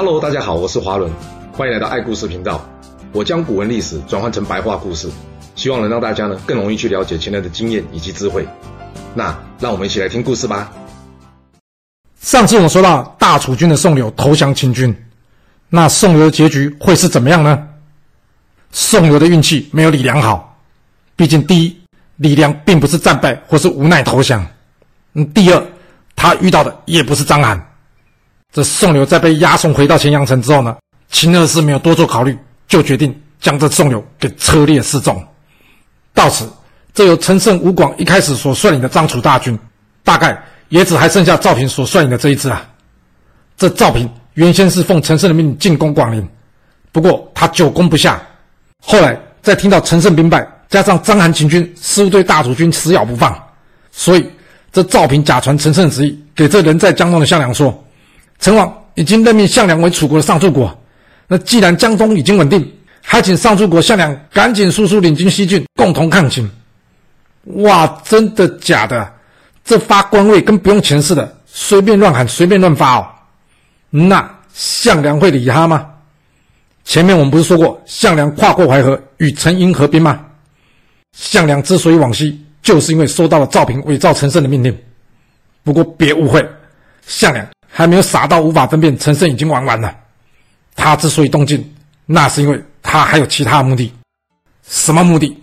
Hello，大家好，我是华伦，欢迎来到爱故事频道。我将古文历史转换成白话故事，希望能让大家呢更容易去了解前人的经验以及智慧。那让我们一起来听故事吧。上次我们说到大楚军的宋刘投降秦军，那宋刘的结局会是怎么样呢？宋刘的运气没有李良好，毕竟第一，李良并不是战败或是无奈投降，嗯，第二，他遇到的也不是章邯。这宋刘在被押送回到咸阳城之后呢，秦二世没有多做考虑，就决定将这宋刘给车裂示众。到此，这由陈胜、吴广一开始所率领的张楚大军，大概也只还剩下赵平所率领的这一支啊。这赵平原先是奉陈胜的命进攻广陵，不过他久攻不下，后来在听到陈胜兵败，加上章邯秦军似乎对大楚军死咬不放，所以这赵平假传陈胜旨意，给这人在江东的项梁说。陈王已经任命项梁为楚国的上柱国，那既然江东已经稳定，还请上柱国项梁赶紧速速领军西进，共同抗秦。哇，真的假的？这发官位跟不用钱似的，随便乱喊，随便乱发哦。那项梁会理他吗？前面我们不是说过，项梁跨过淮河与陈婴合兵吗？项梁之所以往西，就是因为收到了赵平伪造陈胜的命令。不过别误会，项梁。还没有傻到无法分辨陈胜已经玩完了。他之所以动静，那是因为他还有其他目的。什么目的？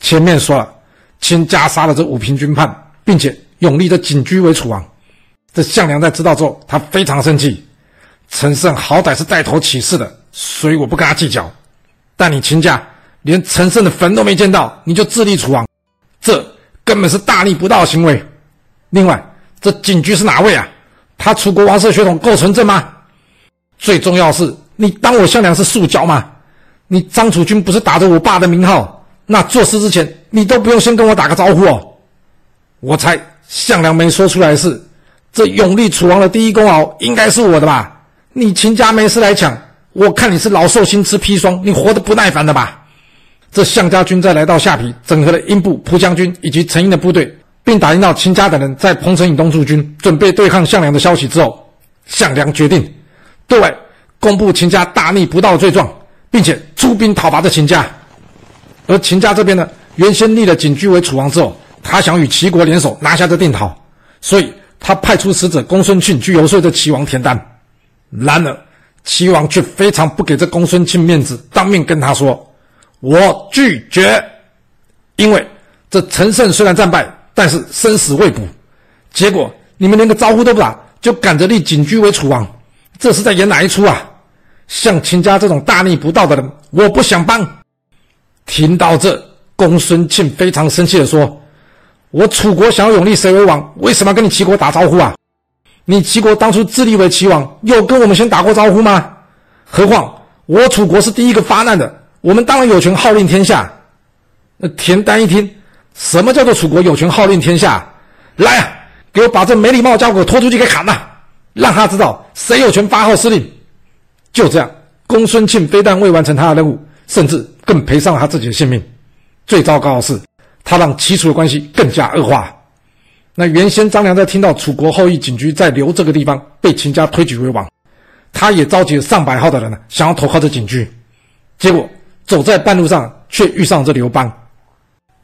前面说了，亲家杀了这五平军叛，并且永立这锦駒为楚王。这项梁在知道之后，他非常生气。陈胜好歹是带头起事的，所以我不跟他计较。但你亲家连陈胜的坟都没见到，你就自立楚王，这根本是大逆不道的行为。另外，这景驹是哪位啊？他楚国王室血统够纯正吗？最重要是，你当我项梁是塑胶吗？你张楚军不是打着我爸的名号，那做事之前你都不用先跟我打个招呼哦。我猜项梁没说出来是，这永立楚王的第一功劳应该是我的吧？你秦家没事来抢，我看你是老寿星吃砒霜，你活得不耐烦的吧？这项家军在来到下邳，整合了英布、蒲将军以及陈婴的部队。并打听到秦家等人在彭城以东驻军，准备对抗项梁的消息之后，项梁决定对外公布秦家大逆不道的罪状，并且出兵讨伐这秦家。而秦家这边呢，原先立了景驹为楚王之后，他想与齐国联手拿下这定陶，所以他派出使者公孙庆去游说这齐王田单。然而齐王却非常不给这公孙庆面子，当面跟他说：“我拒绝，因为这陈胜虽然战败。”但是生死未卜，结果你们连个招呼都不打，就赶着立景驹为楚王，这是在演哪一出啊？像秦家这种大逆不道的人，我不想帮。听到这，公孙庆非常生气地说：“我楚国想要拥立谁为王，为什么要跟你齐国打招呼啊？你齐国当初自立为齐王，有跟我们先打过招呼吗？何况我楚国是第一个发难的，我们当然有权号令天下。”那田单一听。什么叫做楚国有权号令天下？来啊，给我把这没礼貌的家伙拖出去给砍了，让他知道谁有权发号施令。就这样，公孙庆非但未完成他的任务，甚至更赔上了他自己的性命。最糟糕的是，他让齐楚的关系更加恶化。那原先张良在听到楚国后裔锦駒在刘这个地方被秦家推举为王，他也召集了上百号的人呢，想要投靠这锦駒。结果走在半路上，却遇上这刘邦。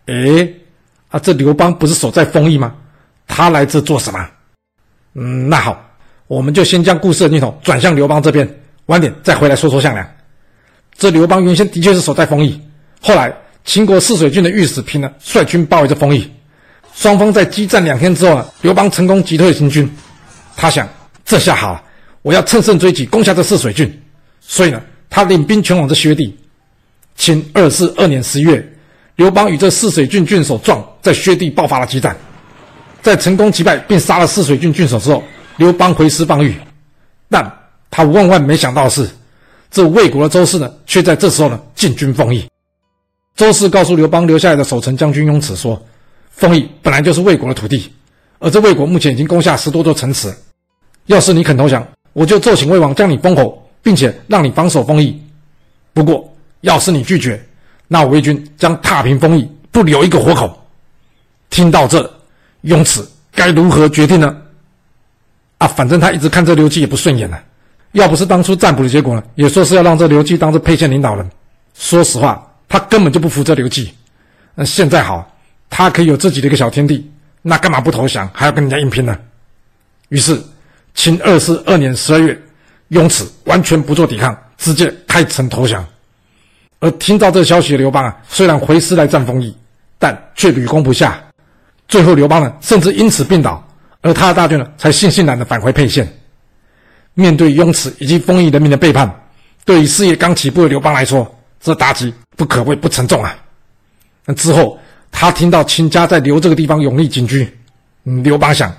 哎啊，这刘邦不是守在丰邑吗？他来这做什么？嗯，那好，我们就先将故事的镜头转向刘邦这边，晚点再回来说说项梁。这刘邦原先的确是守在丰邑，后来秦国泗水郡的御史平呢，率军包围着丰邑，双方在激战两天之后呢，刘邦成功击退秦军。他想，这下好了，我要乘胜追击，攻下这泗水郡。所以呢，他领兵前往这薛地。秦二四二年十月。刘邦与这泗水郡郡守壮在薛地爆发了激战，在成功击败并杀了泗水郡郡守之后，刘邦回师邦御，但他万万没想到的是，这魏国的周氏呢，却在这时候呢进军丰邑。周氏告诉刘邦留下来的守城将军雍齿说：“丰邑本来就是魏国的土地，而这魏国目前已经攻下十多座城池，要是你肯投降，我就奏请魏王将你封侯，并且让你防守丰邑。不过，要是你拒绝。”那魏军将踏平封邑，不留一个活口。听到这，雍齿该如何决定呢？啊，反正他一直看这刘季也不顺眼呢，要不是当初占卜的结果呢，也说是要让这刘季当这沛县领导人。说实话，他根本就不服这刘季。那现在好，他可以有自己的一个小天地，那干嘛不投降，还要跟人家硬拼呢？于是，秦二世二年十二月，雍齿完全不做抵抗，直接开城投降。而听到这个消息的刘邦啊，虽然回师来战丰邑，但却屡攻不下。最后，刘邦呢，甚至因此病倒，而他的大军呢，才悻悻然的返回沛县。面对雍齿以及丰邑人民的背叛，对于事业刚起步的刘邦来说，这打击不可谓不沉重啊。那之后，他听到秦家在刘这个地方永立锦駒，嗯，刘邦想，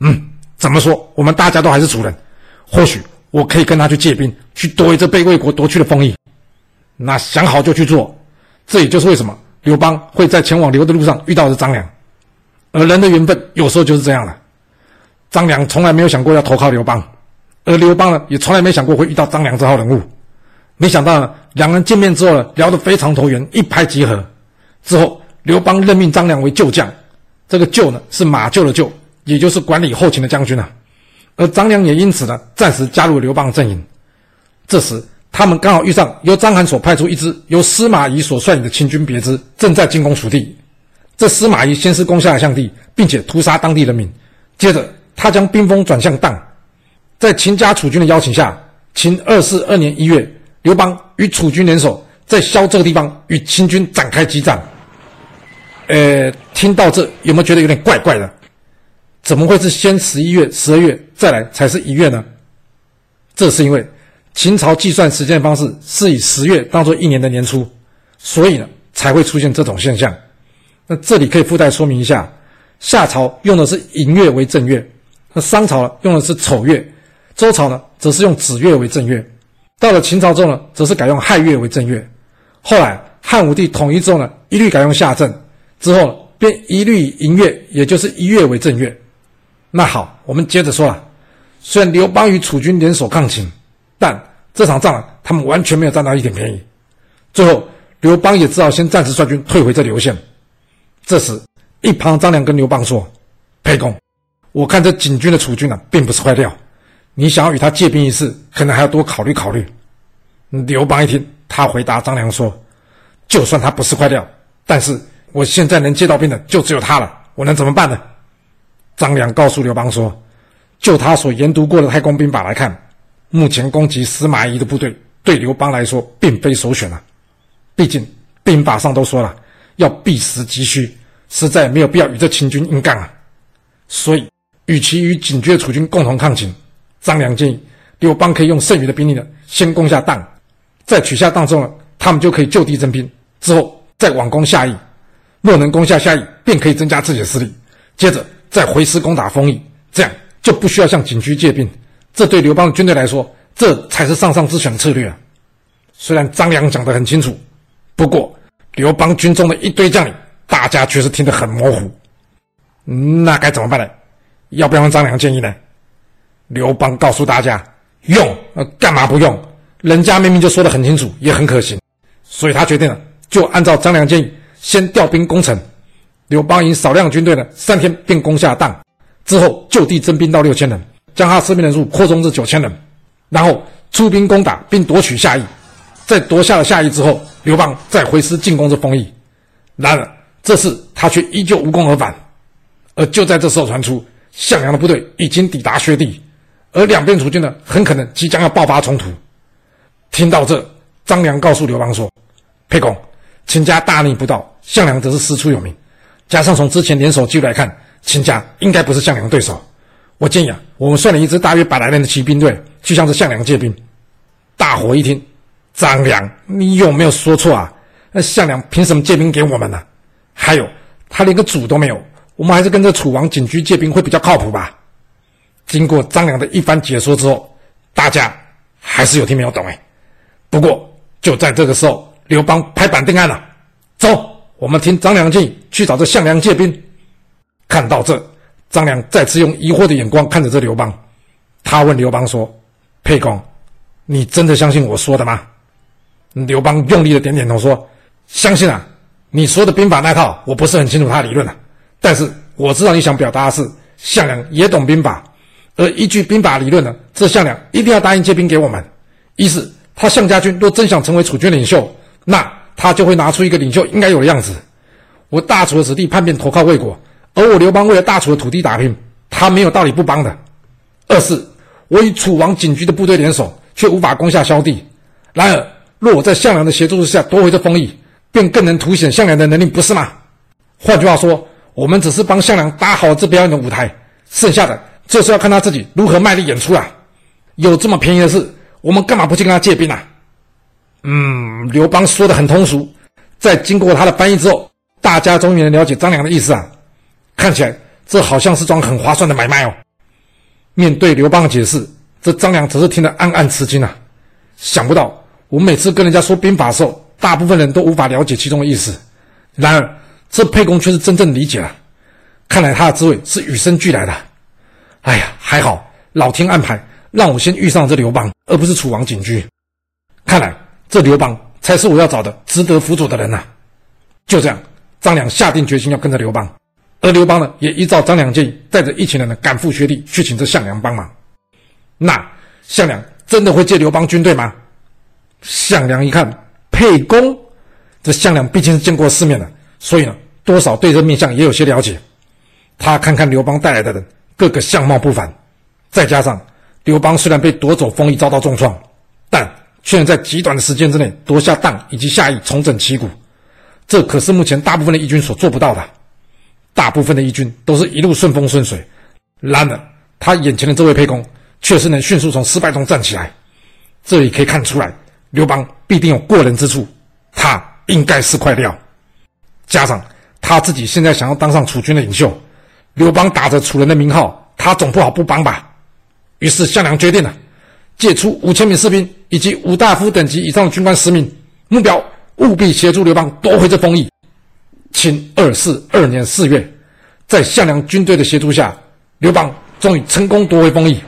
嗯，怎么说，我们大家都还是主人，或许我可以跟他去借兵，去夺回这被魏国夺去的丰邑。那想好就去做，这也就是为什么刘邦会在前往刘的路上遇到的张良。而人的缘分有时候就是这样了。张良从来没有想过要投靠刘邦，而刘邦呢，也从来没想过会遇到张良这号人物。没想到呢，两人见面之后呢，聊得非常投缘，一拍即合。之后，刘邦任命张良为旧将，这个旧呢是马厩的厩，也就是管理后勤的将军啊。而张良也因此呢，暂时加入刘邦阵营。这时，他们刚好遇上由章邯所派出一支由司马懿所率领的秦军别支，正在进攻蜀地。这司马懿先是攻下了项地，并且屠杀当地人民。接着，他将兵锋转向砀。在秦家楚军的邀请下，秦二世二年一月，刘邦与楚军联手，在萧这个地方与秦军展开激战。呃，听到这有没有觉得有点怪怪的？怎么会是先十一月、十二月再来才是一月呢？这是因为秦朝计算时间方式是以十月当做一年的年初，所以呢才会出现这种现象。那这里可以附带说明一下，夏朝用的是寅月为正月，那商朝呢用的是丑月，周朝呢则是用子月为正月，到了秦朝之后呢，则是改用亥月为正月。后来汉武帝统一之后呢，一律改用夏正，之后便一律以寅月，也就是一月为正月。那好，我们接着说了，虽然刘邦与楚军联手抗秦，但这场仗他们完全没有占到一点便宜。最后刘邦也只好先暂时率军退回这刘县。这时，一旁张良跟刘邦说：“沛公，我看这景军的楚军啊，并不是坏料。你想要与他借兵一事，可能还要多考虑考虑。”刘邦一听，他回答张良说：“就算他不是坏料，但是我现在能借到兵的就只有他了，我能怎么办呢？”张良告诉刘邦说：“就他所研读过的太公兵法来看，目前攻击司马懿的部队，对刘邦来说并非首选啊。毕竟兵法上都说了。”要避实击虚，实在没有必要与这秦军硬干啊！所以，与其与警觉的楚军共同抗秦，张良建议刘邦可以用剩余的兵力呢，先攻下砀，在取下砀之后呢，他们就可以就地征兵，之后再往攻下邑。若能攻下下邑，便可以增加自己的势力，接着再回师攻打丰邑，这样就不需要向景区借兵。这对刘邦的军队来说，这才是上上之选的策略啊！虽然张良讲得很清楚，不过。刘邦军中的一堆将领，大家却是听得很模糊。那该怎么办呢？要不要让张良建议呢？刘邦告诉大家：用，呃，干嘛不用？人家明明就说得很清楚，也很可行。所以他决定了，就按照张良建议，先调兵攻城。刘邦以少量军队呢，三天便攻下当，之后就地征兵到六千人，将他士兵人数扩充至九千人，然后出兵攻打并夺取下邑。在夺下了下邑之后，刘邦再回师进攻这丰邑，然而这次他却依旧无功而返。而就在这时候传出，项梁的部队已经抵达薛地，而两边楚军呢，很可能即将要爆发冲突。听到这，张良告诉刘邦说：“沛公，秦家大逆不道，项梁则是师出有名，加上从之前联手记录来看，秦家应该不是项梁对手。我建议啊，我们率领一支大约百来人的骑兵队去向这项梁借兵。”大伙一听。张良，你有没有说错啊？那项梁凭什么借兵给我们呢？还有，他连个主都没有，我们还是跟着楚王景驹借兵会比较靠谱吧？经过张良的一番解说之后，大家还是有听没有懂哎。不过就在这个时候，刘邦拍板定案了，走，我们听张良建议去找这项梁借兵。看到这，张良再次用疑惑的眼光看着这刘邦，他问刘邦说：“沛公，你真的相信我说的吗？”刘邦用力的点点头说：“相信啊，你说的兵法那套，我不是很清楚他的理论啊，但是我知道你想表达的是项梁也懂兵法，而依据兵法理论呢，这项梁一定要答应借兵给我们。意思，他项家军若真想成为楚军领袖，那他就会拿出一个领袖应该有的样子。我大楚的子弟叛变投靠魏国，而我刘邦为了大楚的土地打拼，他没有道理不帮的。二是，我与楚王景駒的部队联手，却无法攻下萧地。然而，若我在项梁的协助之下夺回这封邑，便更能凸显项梁的能力，不是吗？换句话说，我们只是帮项梁搭好这表演的舞台，剩下的就是要看他自己如何卖力演出啊！有这么便宜的事，我们干嘛不去跟他借兵啊？嗯，刘邦说的很通俗，在经过他的翻译之后，大家终于能了解张良的意思啊！看起来这好像是桩很划算的买卖哦。面对刘邦的解释，这张良则是听得暗暗吃惊啊！想不到我每次跟人家说兵法的时候，大部分人都无法了解其中的意思，然而这沛公却是真正理解了。看来他的智慧是与生俱来的。哎呀，还好老天安排让我先遇上这刘邦，而不是楚王景驹。看来这刘邦才是我要找的值得辅佐的人呐、就这样。张良下定决心要跟着刘邦，而刘邦呢，也依照张良建议，带着一群人呢赶赴薛地去请这项梁帮忙。那项梁真的会借刘邦军队吗？项梁一看沛公，这项梁毕竟是见过世面的，所以呢，多少对这面相也有些了解。他看看刘邦带来的人，个个相貌不凡，再加上刘邦虽然被夺走封邑遭到重创，但却能在极短的时间之内夺下邺以及下邑，重整旗鼓。这可是目前大部分的义军所做不到的，大部分的义军都是一路顺风顺水，然而他眼前的这位沛公却是能迅速从失败中站起来，这里可以看出来，刘邦必定有过人之处，他应该是块料，加上他自己现在想要当上楚军的领袖，刘邦打着楚人的名号，他总不好不帮吧？于是项梁决定了，借出五千名士兵以及五大夫等级以上的军官十名，目标。务必协助刘邦夺回这封邑。清二四二年四月，在项梁军队的协助下，刘邦终于成功夺回丰邑。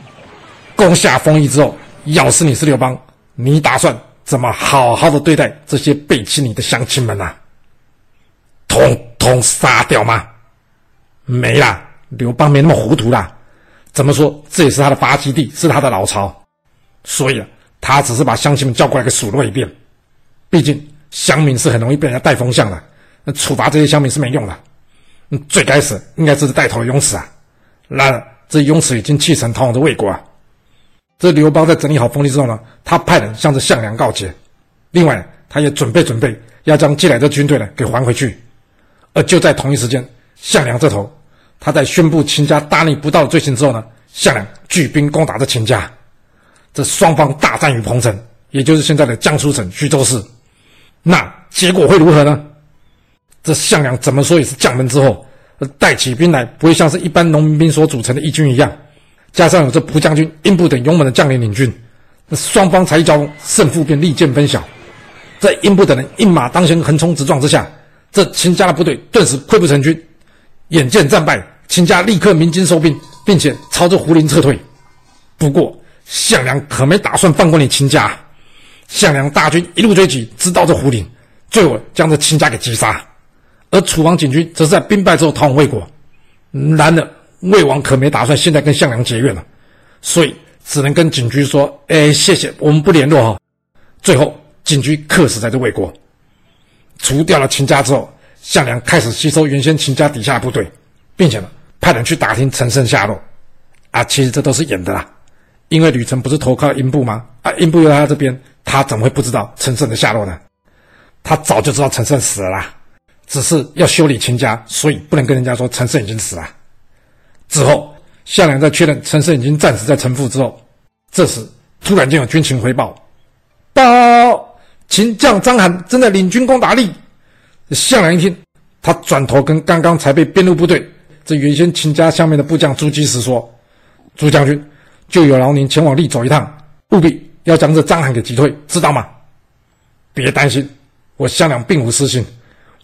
攻下丰邑之后，要是你是刘邦，你打算怎么好好的对待这些背弃你的乡亲们啊？统统杀掉吗？没啦，刘邦没那么糊涂啦。怎么说，这也是他的发基地，是他的老巢，所以啊，他只是把乡亲们叫过来给数落一遍。毕竟。乡民是很容易被人家带风向的，那处罚这些乡民是没用的。嗯，最该死应该是带头的雍齿啊！然而这雍齿已经弃城逃往这魏国啊。这刘邦在整理好丰邑之后呢，他派人向着项梁告捷。另外，他也准备准备要将借来的军队呢给还回去。而就在同一时间，项梁这头，他在宣布秦家大逆不道的罪行之后呢，项梁举兵攻打这秦家。这双方大战于彭城，也就是现在的江苏省徐州市。那结果会如何呢？这项梁怎么说也是将门之后，带起兵来不会像是一般农民兵所组成的义军一样，加上有这蒲将军、英布等勇猛的将领领军，那双方才一交锋，胜负便立见分晓。在英布等人一马当先、横冲直撞之下，这秦家的部队顿时溃不成军。眼见战败，秦家立刻鸣金收兵，并且朝着胡林撤退。不过项梁可没打算放过你秦家。项梁大军一路追击，直到这胡林，最后将这秦家给击杀。而楚王景駒则是在兵败之后逃往魏国。然而魏王可没打算现在跟项梁结怨了，所以只能跟景駒说：“哎，谢谢，我们不联络哈。”最后景駒客死在这魏国。除掉了秦家之后，项梁开始吸收原先秦家底下的部队，并且呢派人去打听陈胜下落。啊，其实这都是演的啦，因为吕程不是投靠英布吗？啊，英布又在他这边。他怎么会不知道陈胜的下落呢？他早就知道陈胜死了啦，只是要修理秦家，所以不能跟人家说陈胜已经死了。之后，项梁在确认陈胜已经战死在城父之后，这时突然间有军情回报：报秦将章邯正在领军攻打酈。项梁一听，他转头跟刚刚才被编入部队这原先秦家下面的部将诸稽石说：“朱将军，就有劳您前往酈走一趟，务必。”要将这章邯给击退，知道吗？别担心，我项梁并无私心，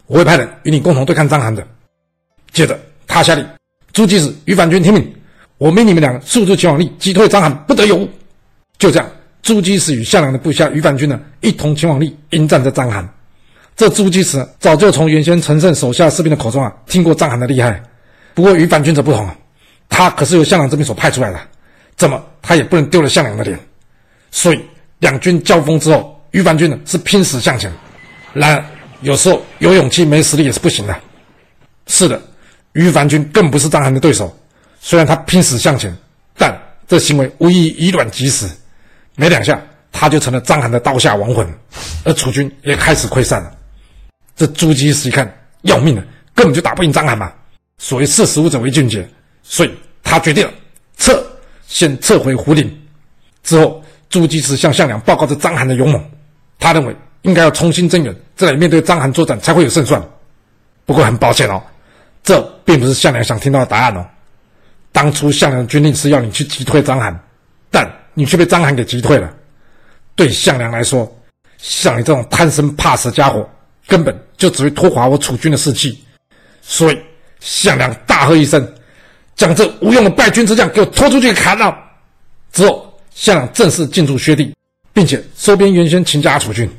我会派人与你共同对抗章邯的。接着，他下令：诸稽石、于反军听命，我命你们两个速速前往力，击退章邯，不得有误。就这样，诸稽石与项梁的部下于反军呢，一同前往力，迎战这章邯。这诸稽石早就从原先陈胜手下士兵的口中啊，听过章邯的厉害。不过于反军则不同啊，他可是由项梁这边所派出来的，怎么他也不能丢了项梁的脸。所以两军交锋之后，于凡军呢是拼死向前。然而有时候有勇气没实力也是不行的。是的，于凡军更不是章邯的对手。虽然他拼死向前，但这行为无异以卵击石，没两下他就成了章邯的刀下亡魂，而楚军也开始溃散了。这朱基士一看要命了，根本就打不赢章邯嘛。所谓识时务者为俊杰，所以他决定了撤，先撤回胡陵。之后，朱基士向项梁报告着章邯的勇猛，他认为应该要重新增援，再来面对章邯作战才会有胜算。不过很抱歉哦，这并不是项梁想听到的答案哦。当初项梁的军令是要你去击退章邯，但你却被章邯给击退了。对项梁来说，像你这种贪生怕死的家伙，根本就只会拖垮我楚军的士气。所以项梁大喝一声：“将这无用的败军之将给我拖出去砍了！”之后，项梁正式进驻薛地，并且收编原先秦家楚军，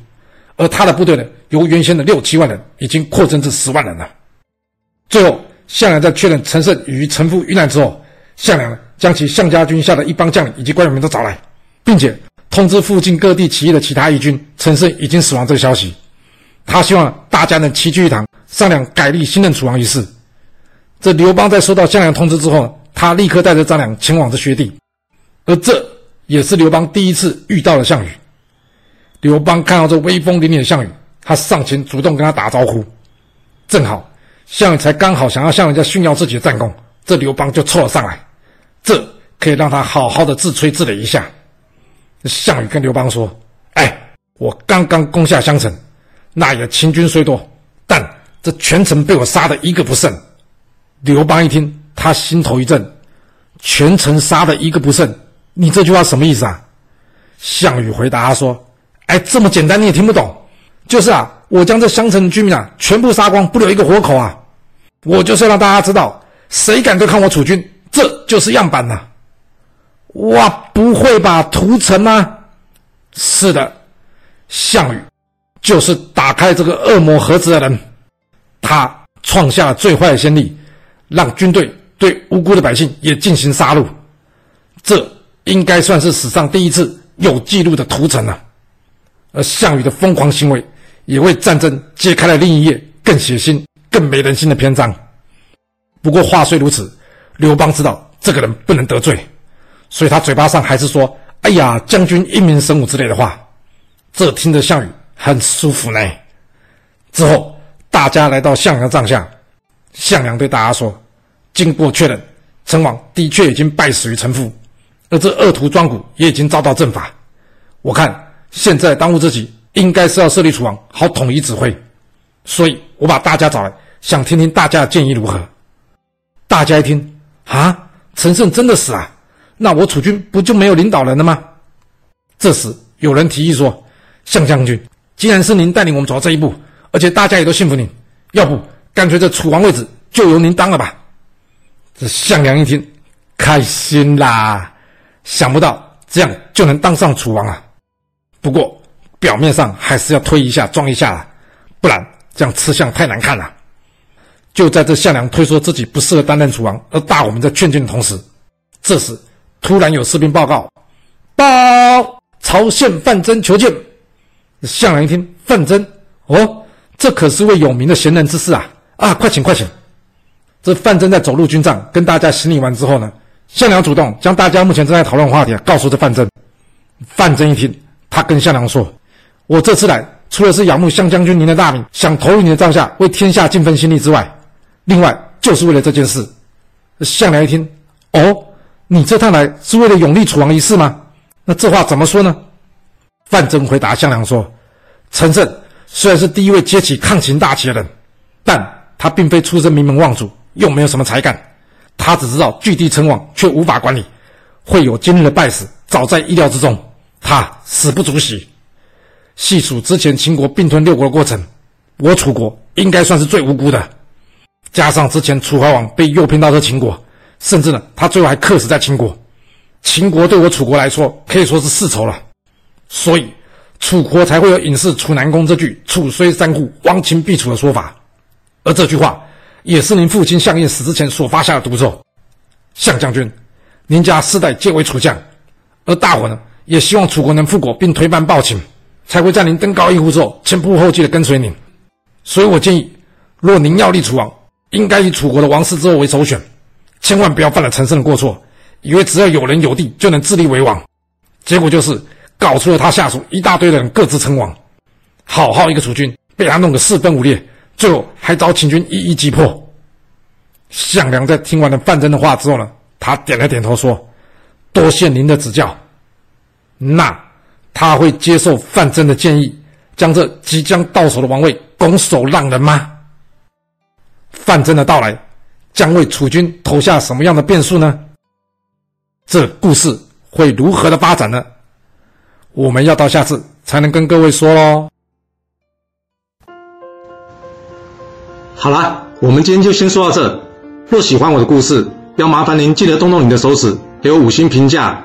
而他的部队呢，由原先的六七万人已经扩增至十万人了。最后，项梁在确认陈胜已于城父遇难之后，项梁，将其项家军下的一帮将领以及官员们都找来，并且通知附近各地起义的其他义军，陈胜已经死亡这个消息。他希望大家能齐聚一堂，商量改立新任楚王一事。这刘邦在收到项梁通知之后，他立刻带着张良前往这薛地，而这也是刘邦第一次遇到了项羽。刘邦看到这威风凛凛的项羽，他上前主动跟他打招呼，正好项羽才刚好想要向人家炫耀自己的战功，这刘邦就凑了上来。这可以让他好好的自吹自擂一下。项羽跟刘邦说：“哎，我刚刚攻下襄城，那也秦军虽多，但这全城被我杀的一个不剩。”刘邦一听，他心头一震：“全城杀的一个不剩，你这句话什么意思啊？”项羽回答说：“哎，这么简单你也听不懂？就是啊，我将这襄城的居民啊全部杀光，不留一个活口啊！我就是要让大家知道，谁敢对抗我楚军。”这就是样板呐、哇，不会吧，屠城吗？是的，项羽就是打开这个恶魔盒子的人，他创下了最坏的先例，让军队对无辜的百姓也进行杀戮，这应该算是史上第一次有记录的屠城了。而项羽的疯狂行为，也为战争揭开了另一页更血腥、更没人性的篇章。不过话虽如此。刘邦知道这个人不能得罪，所以他嘴巴上还是说：“哎呀，将军英明神武之类的话。”这听着项羽很舒服呢。之后，大家来到项梁帐下，项梁对大家说：“经过确认，陈王的确已经败死于城父，而这恶徒庄贾也已经遭到正法。我看现在当务之急，应该是要设立楚王，好统一指挥。所以我把大家找来，想听听大家的建议如何。”大家一听。啊，陈胜真的死啊？那我楚军不就没有领导人了吗？这时有人提议说：“项将军，既然是您带领我们走到这一步，而且大家也都信服您，要不干脆这楚王位置就由您当了吧？”这项梁一听，开心啦，想不到这样就能当上楚王了。不过表面上还是要推一下、装一下啦，不然这样吃相太难看了。就在这项梁推说自己不适合担任楚王，而大伙们在劝谏的同时，这时突然有士兵报告：报曹县范增求见。项梁一听，范增哦，这可是位有名的贤人之士啊！啊，快请快请。这范增在走入军帐，跟大家行礼完之后呢，项梁主动将大家目前正在讨论的话题告诉这范增。范增一听，他跟项梁说：“我这次来，除了是仰慕项将军您的大名，想投入您的帐下，为天下尽份心力之外。”另外，就是为了这件事。项梁一听，哦，你这趟来是为了拥立楚王一事吗？那这话怎么说呢？范增回答项梁说：“陈胜虽然是第一位揭起抗秦大旗的人，但他并非出身名门望族，又没有什么才干。他只知道据地称王，却无法管理，会有今日的败死，早在意料之中。他死不足惜。细数之前秦国并吞六国的过程，我楚国应该算是最无辜的。”加上之前楚怀王被诱骗到这秦国，甚至呢，他最后还客死在秦国。秦国对我楚国来说可以说是世仇了，所以楚国才会有隐士楚南公这句“楚虽三户，亡秦必楚”的说法。而这句话也是您父亲项燕死之前所发下的毒咒。项将军，您家世代皆为楚将，而大伙呢也希望楚国能复国并推翻暴秦，才会在您登高一呼之后前仆后继的跟随您。所以我建议，若您要立楚王，应该以楚国的王室之后为首选，千万不要犯了陈胜的过错，以为只要有人有地就能自立为王，结果就是搞出了他下属一大堆的人各自称王，好好一个楚军被他弄个四分五裂，最后还遭秦军一一击破。项梁在听完了范增的话之后呢，他点了点头说：“多谢您的指教。”那他会接受范增的建议，将这即将到手的王位拱手让人吗？范增的到来将为楚军投下什么样的变数呢？这故事会如何的发展呢？我们要到下次才能跟各位说喽。好啦，我们今天就先说到这。若喜欢我的故事，要麻烦您记得动动你的手指，给我五星评价，